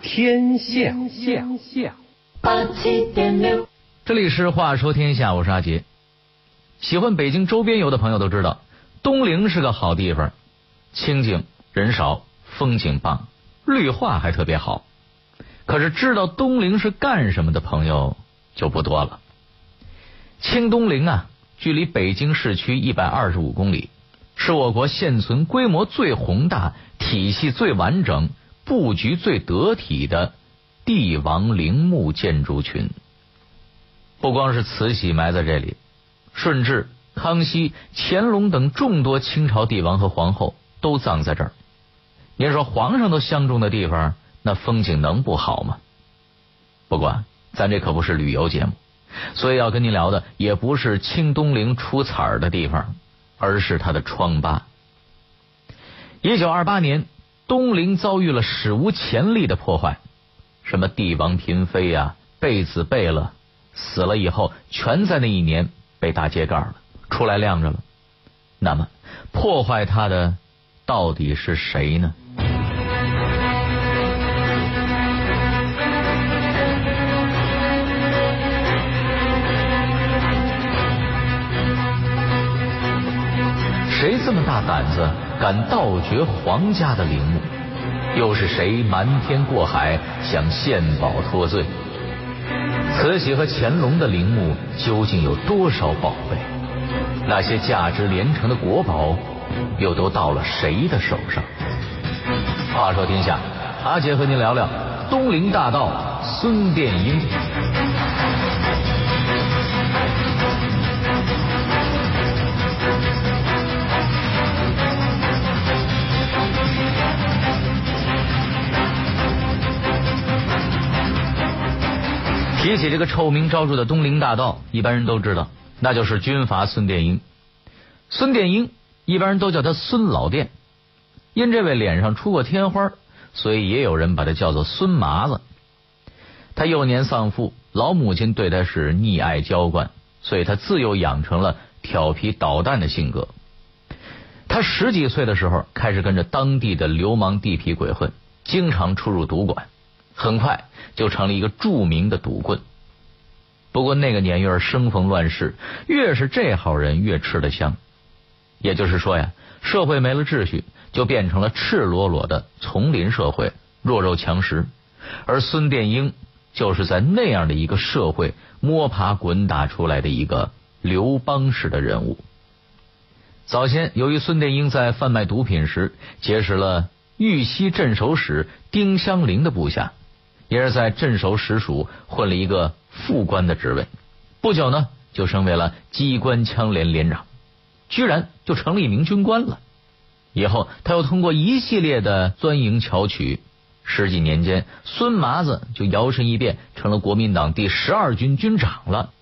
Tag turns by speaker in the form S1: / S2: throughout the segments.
S1: 天下，
S2: 八七点六，
S3: 这里是话说天下，我是阿杰。喜欢北京周边游的朋友都知道，东陵是个好地方，清静人少，风景棒，绿化还特别好。可是知道东陵是干什么的朋友就不多了。清东陵啊，距离北京市区一百二十五公里，是我国现存规模最宏大、体系最完整、布局最得体的帝王陵墓建筑群。不光是慈禧埋在这里，顺治、康熙、乾隆等众多清朝帝王和皇后都葬在这儿。您说皇上都相中的地方，那风景能不好吗？不过，咱这可不是旅游节目。所以要跟您聊的也不是清东陵出彩儿的地方，而是它的疮疤。一九二八年，东陵遭遇了史无前例的破坏，什么帝王嫔妃呀、贝子贝勒死了以后，全在那一年被大揭盖了，出来晾着了。那么，破坏它的到底是谁呢？谁这么大胆子，敢盗掘皇家的陵墓？又是谁瞒天过海，想献宝脱罪？慈禧和乾隆的陵墓究竟有多少宝贝？那些价值连城的国宝，又都到了谁的手上？话说天下，阿杰和您聊聊东陵大盗孙殿英。提起这个臭名昭著的东陵大盗，一般人都知道，那就是军阀孙殿英。孙殿英一般人都叫他孙老殿，因这位脸上出过天花，所以也有人把他叫做孙麻子。他幼年丧父，老母亲对他是溺爱娇惯，所以他自幼养成了调皮捣蛋的性格。他十几岁的时候，开始跟着当地的流氓地痞鬼混，经常出入赌馆。很快就成了一个著名的赌棍。不过那个年月生逢乱世，越是这号人越吃得香。也就是说呀，社会没了秩序，就变成了赤裸裸的丛林社会，弱肉强食。而孙殿英就是在那样的一个社会摸爬滚打出来的一个刘邦式的人物。早先，由于孙殿英在贩卖毒品时结识了玉溪镇守使丁香林的部下。也是在镇守使署混了一个副官的职位，不久呢就升为了机关枪连连长，居然就成了一名军官了。以后他又通过一系列的钻营巧取，十几年间，孙麻子就摇身一变成了国民党第十二军军长了，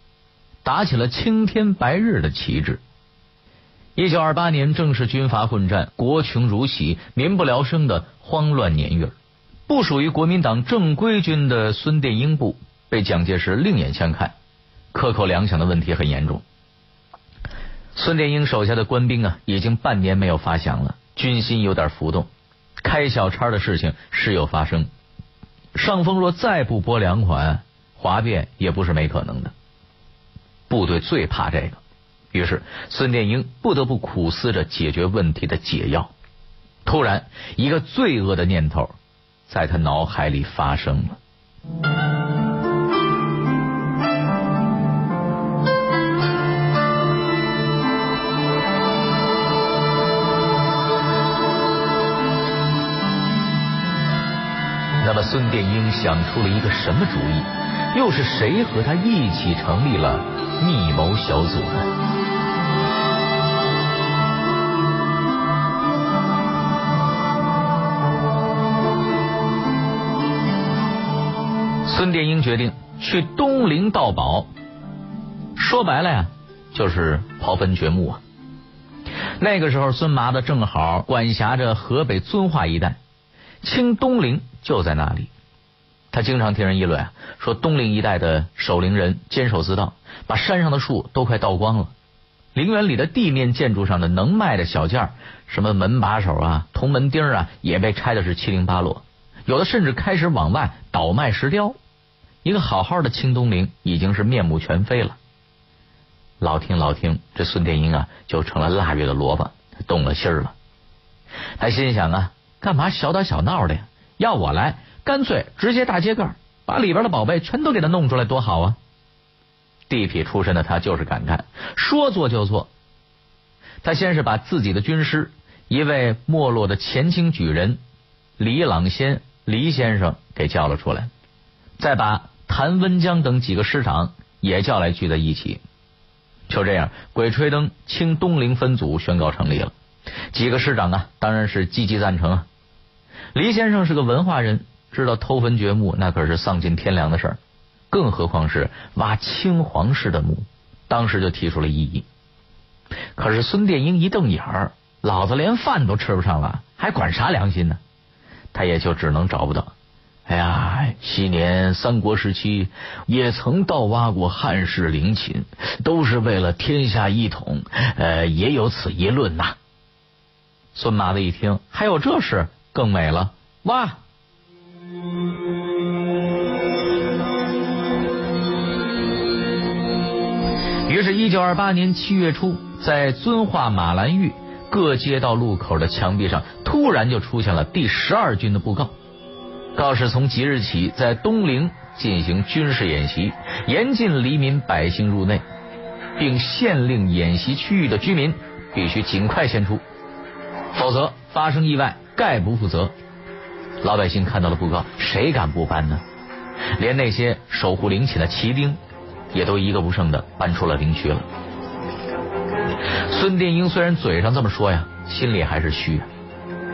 S3: 打起了青天白日的旗帜。一九二八年，正是军阀混战、国穷如洗、民不聊生的慌乱年月。不属于国民党正规军的孙殿英部被蒋介石另眼相看，克扣粮饷的问题很严重。孙殿英手下的官兵啊，已经半年没有发饷了，军心有点浮动，开小差的事情时有发生。上峰若再不拨粮款，哗变也不是没可能的。部队最怕这个，于是孙殿英不得不苦思着解决问题的解药。突然，一个罪恶的念头。在他脑海里发生了。那么，孙殿英想出了一个什么主意？又是谁和他一起成立了密谋小组呢？孙殿英决定去东陵盗宝，说白了呀，就是刨坟掘墓啊。那个时候，孙麻子正好管辖着河北遵化一带，清东陵就在那里。他经常听人议论啊，说东陵一带的守陵人坚守自盗，把山上的树都快盗光了。陵园里的地面建筑上的能卖的小件，什么门把手啊、铜门钉啊，也被拆的是七零八落。有的甚至开始往外倒卖石雕。一个好好的清东陵已经是面目全非了。老听老听，这孙殿英啊就成了腊月的萝卜，动了心了。他心想啊，干嘛小打小闹的呀？要我来，干脆直接大揭盖，把里边的宝贝全都给他弄出来，多好啊！地痞出身的他就是敢干，说做就做。他先是把自己的军师，一位没落的前清举人李朗先李先生给叫了出来，再把谭温江等几个师长也叫来聚在一起。就这样，鬼吹灯清东陵分组宣告成立了。几个师长啊，当然是积极赞成啊。黎先生是个文化人，知道偷坟掘墓那可是丧尽天良的事儿，更何况是挖清皇室的墓，当时就提出了异议。可是孙殿英一瞪眼儿，老子连饭都吃不上了，还管啥良心呢？他也就只能找不到。哎呀，昔年三国时期也曾盗挖过汉室陵寝，都是为了天下一统，呃，也有此一论呐。孙麻子一听，还有这事，更美了，挖。于是，一九二八年七月初，在遵化马兰峪各街道路口的墙壁上，突然就出现了第十二军的布告。告示从即日起，在东陵进行军事演习，严禁黎民百姓入内，并限令演习区域的居民必须尽快迁出，否则发生意外概不负责。老百姓看到了布告，谁敢不搬呢？连那些守护陵寝的旗兵，也都一个不剩的搬出了陵区了。孙殿英虽然嘴上这么说呀，心里还是虚。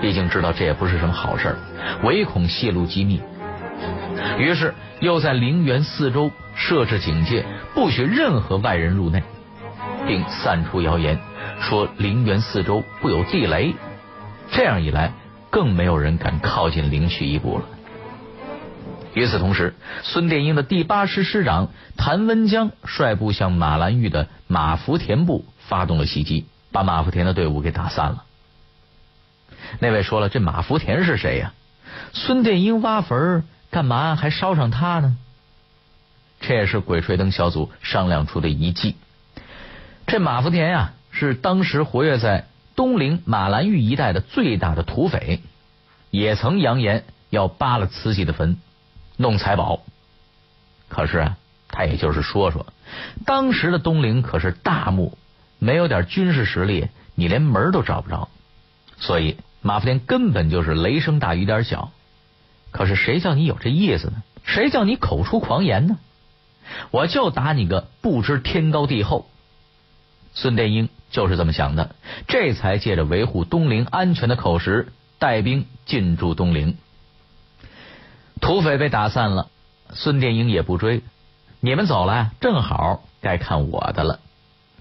S3: 毕竟知道这也不是什么好事，唯恐泄露机密，于是又在陵园四周设置警戒，不许任何外人入内，并散出谣言说陵园四周布有地雷。这样一来，更没有人敢靠近陵区一步了。与此同时，孙殿英的第八师师长谭文江率部向马兰峪的马福田部发动了袭击，把马福田的队伍给打散了。那位说了，这马福田是谁呀？孙殿英挖坟干嘛还烧上他呢？这也是鬼吹灯小组商量出的一计。这马福田呀，是当时活跃在东陵马兰峪一带的最大的土匪，也曾扬言要扒了慈禧的坟弄财宝。可是啊，他也就是说说，当时的东陵可是大墓，没有点军事实力，你连门都找不着，所以。马福田根本就是雷声大雨点小，可是谁叫你有这意思呢？谁叫你口出狂言呢？我就打你个不知天高地厚！孙殿英就是这么想的，这才借着维护东陵安全的口实，带兵进驻东陵。土匪被打散了，孙殿英也不追，你们走了，正好该看我的了。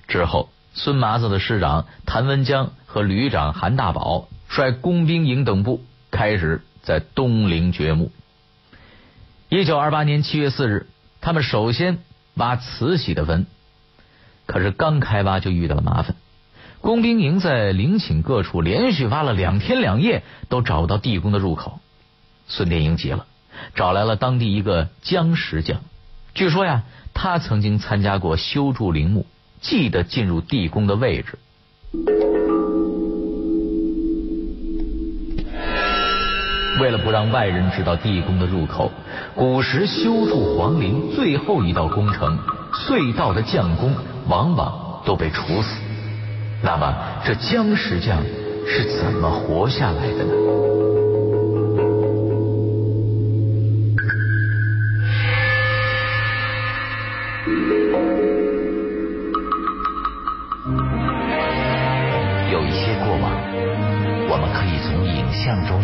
S3: 之后，孙麻子的师长谭文江和旅长韩大宝。率工兵营等部开始在东陵掘墓。一九二八年七月四日，他们首先挖慈禧的坟，可是刚开挖就遇到了麻烦。工兵营在陵寝各处连续挖了两天两夜，都找不到地宫的入口。孙殿英急了，找来了当地一个僵石匠。据说呀，他曾经参加过修筑陵墓，记得进入地宫的位置。为了不让外人知道地宫的入口，古时修筑皇陵最后一道工程隧道的匠工往往都被处死。那么，这僵石匠是怎么活下来的呢？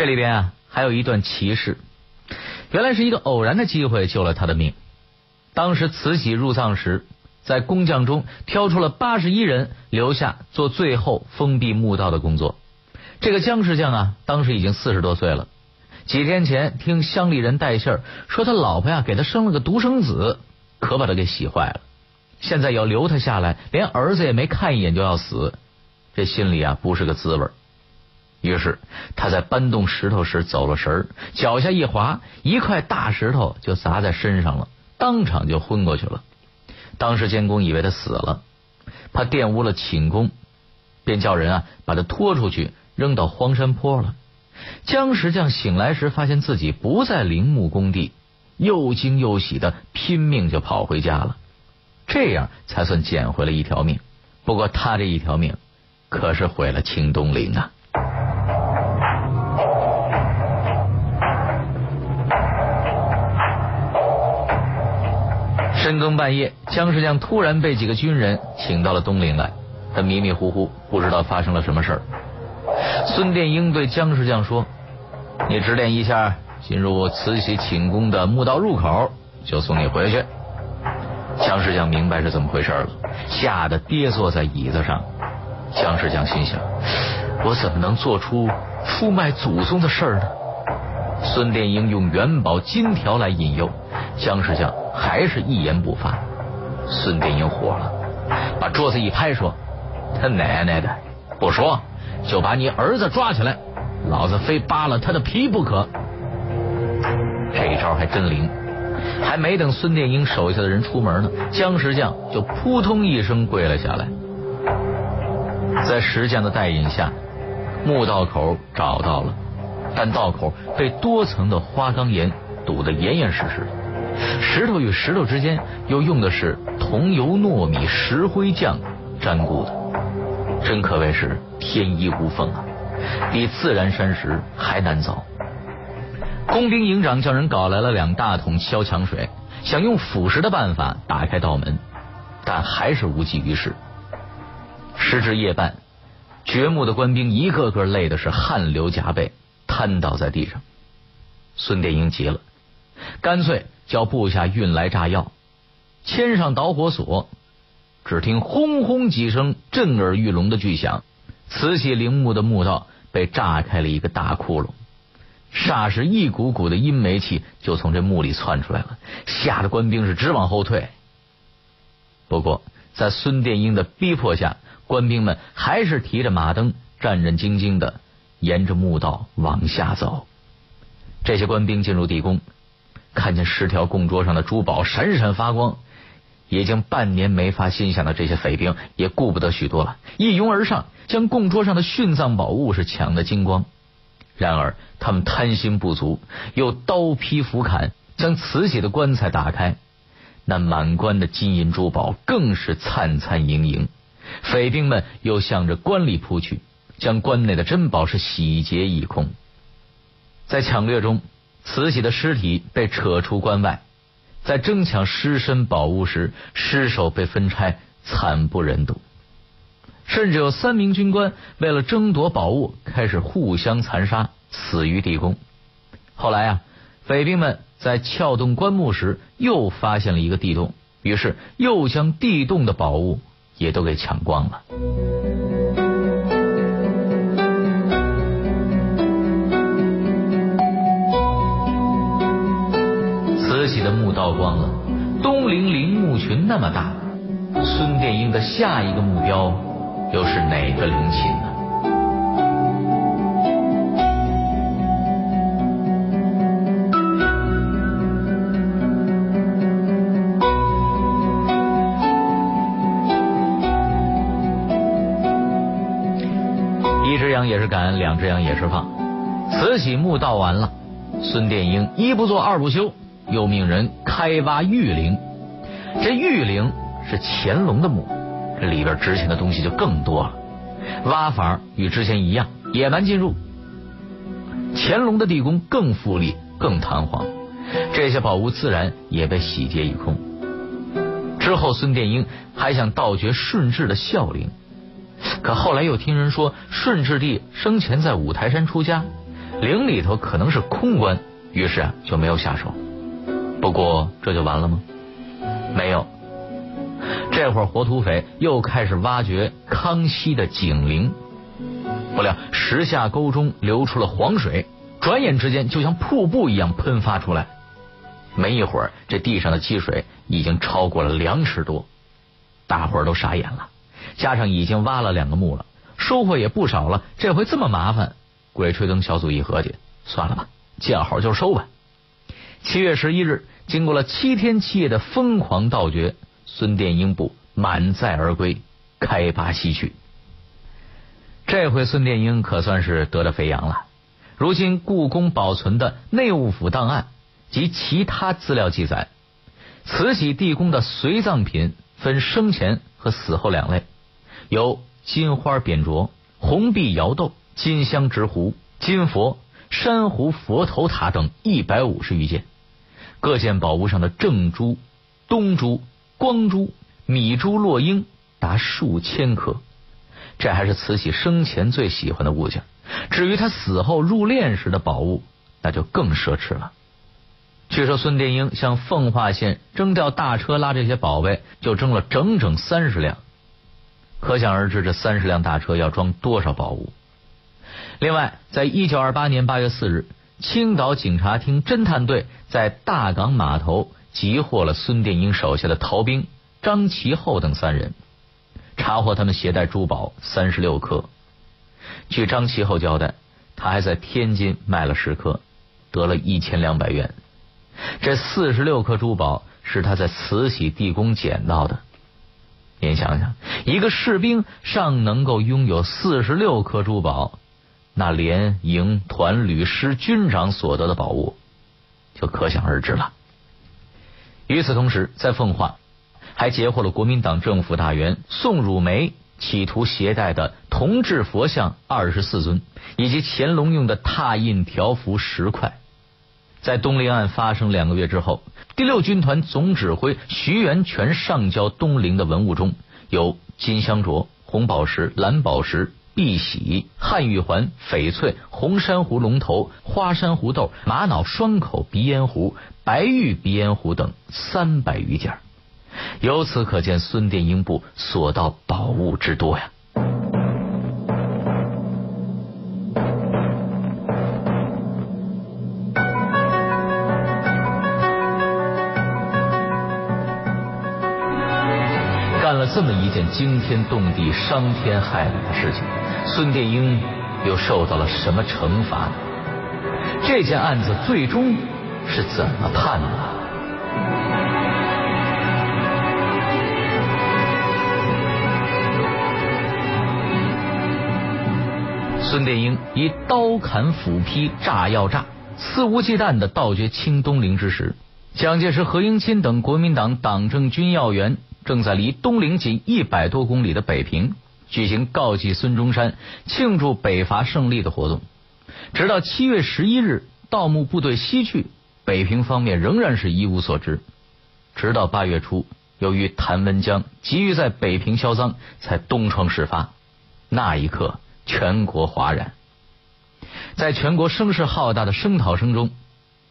S3: 这里边啊。还有一段奇事。原来是一个偶然的机会救了他的命。当时慈禧入葬时，在工匠中挑出了八十一人，留下做最后封闭墓道的工作。这个姜石匠啊，当时已经四十多岁了。几天前听乡里人带信儿，说他老婆呀给他生了个独生子，可把他给喜坏了。现在要留他下来，连儿子也没看一眼就要死，这心里啊不是个滋味儿。于是他在搬动石头时走了神儿，脚下一滑，一块大石头就砸在身上了，当场就昏过去了。当时监工以为他死了，怕玷污了寝宫，便叫人啊把他拖出去扔到荒山坡了。姜石匠醒来时，发现自己不在陵墓工地，又惊又喜的拼命就跑回家了。这样才算捡回了一条命。不过他这一条命可是毁了清东陵啊！深更半夜，姜世将突然被几个军人请到了东陵来。他迷迷糊糊，不知道发生了什么事儿。孙殿英对姜世将说：“你指点一下，进入慈禧寝宫的墓道入口，就送你回去。”姜世将明白是怎么回事了，吓得跌坐在椅子上。姜世将心想：“我怎么能做出出卖祖宗的事呢？”孙殿英用元宝金条来引诱，姜石匠还是一言不发。孙殿英火了，把桌子一拍说：“他奶奶的，不说！”就把你儿子抓起来，老子非扒了他的皮不可。这一招还真灵，还没等孙殿英手下的人出门呢，姜石匠就扑通一声跪了下来。在石匠的带引下，墓道口找到了，但道口被多层的花岗岩堵得严严实实的，石头与石头之间又用的是桐油糯米石灰酱粘固的。真可谓是天衣无缝啊，比自然山石还难凿。工兵营长叫人搞来了两大桶消强水，想用腐蚀的办法打开道门，但还是无济于事。时至夜半，掘墓的官兵一个个累的是汗流浃背，瘫倒在地上。孙殿英急了，干脆叫部下运来炸药，牵上导火索。只听轰轰几声震耳欲聋的巨响，慈禧陵墓的墓道被炸开了一个大窟窿，霎时一股股的阴煤气就从这墓里窜出来了，吓得官兵是直往后退。不过在孙殿英的逼迫下，官兵们还是提着马灯，战战兢兢的沿着墓道往下走。这些官兵进入地宫，看见十条供桌上的珠宝闪闪发光。已经半年没发新饷的这些匪兵也顾不得许多了，一拥而上，将供桌上的殉葬宝物是抢得精光。然而他们贪心不足，又刀劈斧砍，将慈禧的棺材打开，那满棺的金银珠宝更是灿灿盈盈。匪兵们又向着棺里扑去，将棺内的珍宝是洗劫一空。在抢掠中，慈禧的尸体被扯出关外。在争抢尸身宝物时，尸首被分拆，惨不忍睹。甚至有三名军官为了争夺宝物，开始互相残杀，死于地宫。后来啊，匪兵们在撬动棺木时，又发现了一个地洞，于是又将地洞的宝物也都给抢光了。慈禧的墓道光了，东陵陵墓群那么大，孙殿英的下一个目标又是哪个陵寝呢？一只羊也是赶，两只羊也是放。慈禧墓道完了，孙殿英一不做二不休。又命人开挖玉陵，这玉陵是乾隆的墓，这里边值钱的东西就更多了。挖法与之前一样，野蛮进入。乾隆的地宫更富丽、更堂皇，这些宝物自然也被洗劫一空。之后，孙殿英还想盗掘顺治的孝陵，可后来又听人说顺治帝生前在五台山出家，陵里头可能是空关，于是啊就没有下手。不过这就完了吗？没有，这会儿活土匪又开始挖掘康熙的景陵。不料石下沟中流出了黄水，转眼之间就像瀑布一样喷发出来。没一会儿，这地上的积水已经超过了两尺多，大伙儿都傻眼了。加上已经挖了两个墓了，收获也不少了。这回这么麻烦，鬼吹灯小组一合计，算了吧，见好就收吧。七月十一日，经过了七天七夜的疯狂盗掘，孙殿英部满载而归，开拔西去。这回孙殿英可算是得了肥羊了。如今故宫保存的内务府档案及其他资料记载，慈禧地宫的随葬品分生前和死后两类，有金花扁镯、红碧窑豆、金香执壶、金佛、珊瑚佛头塔等一百五十余件。各件宝物上的正珠、东珠、光珠、米珠、落英达数千颗。这还是慈禧生前最喜欢的物件。至于他死后入殓时的宝物，那就更奢侈了。据说孙殿英向奉化县征调大车拉这些宝贝，就征了整整三十辆。可想而知，这三十辆大车要装多少宝物。另外，在一九二八年八月四日，青岛警察厅侦探队在大港码头截获了孙殿英手下的逃兵张其厚等三人。查获他们携带珠宝三十六颗。据张其厚交代，他还在天津卖了十颗，得了一千两百元。这四十六颗珠宝是他在慈禧地宫捡到的。您想想，一个士兵尚能够拥有四十六颗珠宝，那连营团旅师军长所得的宝物就可想而知了。与此同时，在奉化。还截获了国民党政府大员宋汝梅企图携带的铜制佛像二十四尊，以及乾隆用的拓印条幅十块。在东陵案发生两个月之后，第六军团总指挥徐源全上交东陵的文物中有金镶镯、红宝石、蓝宝石、碧玺、汉玉环、翡翠、红珊瑚龙头、花珊瑚豆、玛瑙双口鼻烟壶、白玉鼻烟壶等三百余件。由此可见，孙殿英部所到宝物之多呀！了这么一件惊天动地、伤天害理的事情，孙殿英又受到了什么惩罚呢？这件案子最终是怎么判的？孙殿英以刀砍斧劈炸药炸，肆无忌惮的盗掘清东陵之时，蒋介石、何应钦等国民党党政军要员正在离东陵仅一百多公里的北平举行告祭孙中山、庆祝北伐胜利的活动。直到七月十一日，盗墓部队西去，北平方面仍然是一无所知。直到八月初，由于谭文江急于在北平销赃，才东窗事发。那一刻。全国哗然，在全国声势浩大的声讨声中，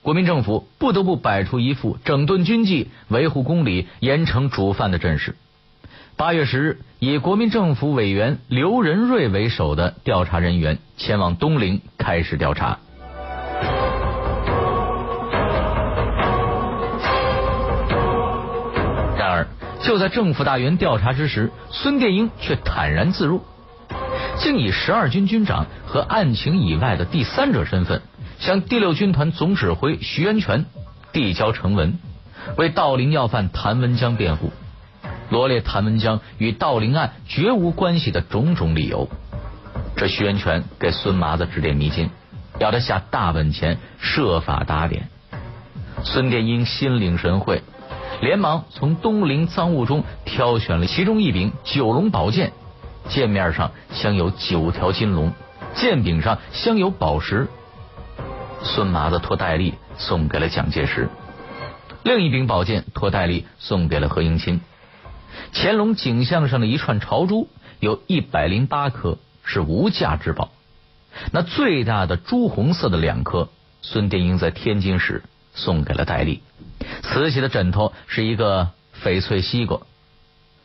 S3: 国民政府不得不摆出一副整顿军纪、维护公理、严惩主犯的阵势。八月十日，以国民政府委员刘仁瑞为首的调查人员前往东陵开始调查。然而，就在政府大员调查之时，孙殿英却坦然自若。竟以十二军军长和案情以外的第三者身份，向第六军团总指挥徐源泉递交呈文，为盗陵要犯谭文江辩护，罗列谭文江与盗陵案绝无关系的种种理由。这徐源泉给孙麻子指点迷津，要他下大本钱，设法打点。孙殿英心领神会，连忙从东陵赃物中挑选了其中一柄九龙宝剑。剑面上镶有九条金龙，剑柄上镶有宝石。孙麻子托戴笠送给了蒋介石，另一柄宝剑托戴笠送给了何应钦。乾隆颈项上的一串朝珠有一百零八颗，是无价之宝。那最大的朱红色的两颗，孙殿英在天津时送给了戴笠。慈禧的枕头是一个翡翠西瓜，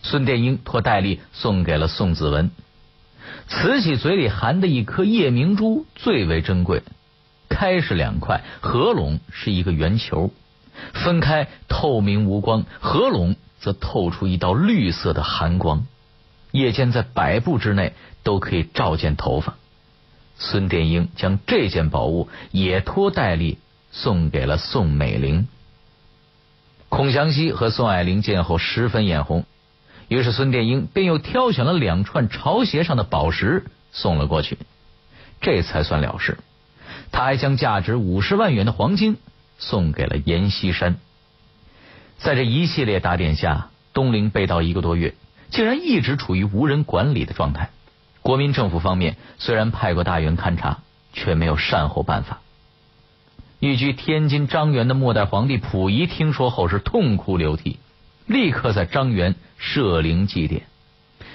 S3: 孙殿英托戴笠送给了宋子文。慈禧嘴里含的一颗夜明珠最为珍贵，开是两块，合拢是一个圆球，分开透明无光，合拢则透出一道绿色的寒光，夜间在百步之内都可以照见头发。孙殿英将这件宝物也托戴笠送给了宋美龄。孔祥熙和宋霭龄见后十分眼红。于是孙殿英便又挑选了两串朝鞋上的宝石送了过去，这才算了事。他还将价值五十万元的黄金送给了阎锡山。在这一系列打点下，东陵被盗一个多月，竟然一直处于无人管理的状态。国民政府方面虽然派过大员勘察，却没有善后办法。寓居天津张园的末代皇帝溥仪听说后是痛哭流涕。立刻在张园设灵祭奠，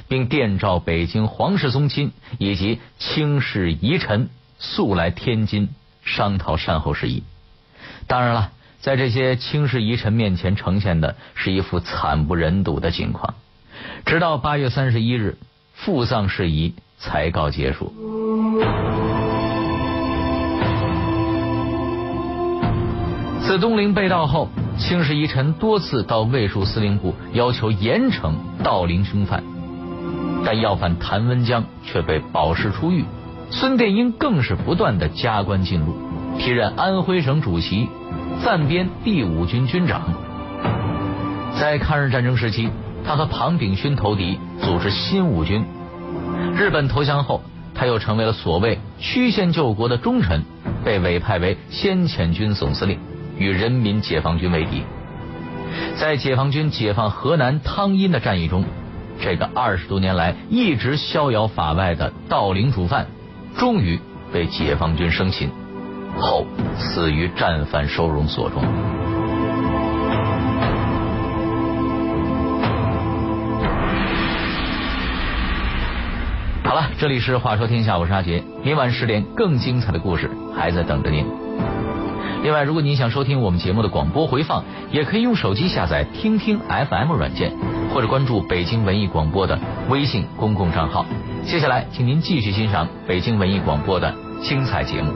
S3: 并电召北京皇室宗亲以及卿士遗臣速来天津商讨善后事宜。当然了，在这些卿士遗臣面前呈现的是一副惨不忍睹的情况。直到八月三十一日，复葬事宜才告结束。自东陵被盗后。清室遗臣多次到卫戍司令部要求严惩盗陵凶犯，但要犯谭文江却被保释出狱。孙殿英更是不断的加官进禄，提任安徽省主席，暂编第五军军长。在抗日战争时期，他和庞炳勋投敌，组织新五军。日本投降后，他又成为了所谓曲线救国的忠臣，被委派为先遣军总司令。与人民解放军为敌，在解放军解放河南汤阴的战役中，这个二十多年来一直逍遥法外的盗陵主犯，终于被解放军生擒，后死于战犯收容所中。好了，这里是话说天下，我是阿杰，明晚十点更精彩的故事还在等着您。另外，如果您想收听我们节目的广播回放，也可以用手机下载听听 FM 软件，或者关注北京文艺广播的微信公共账号。接下来，请您继续欣赏北京文艺广播的精彩节目。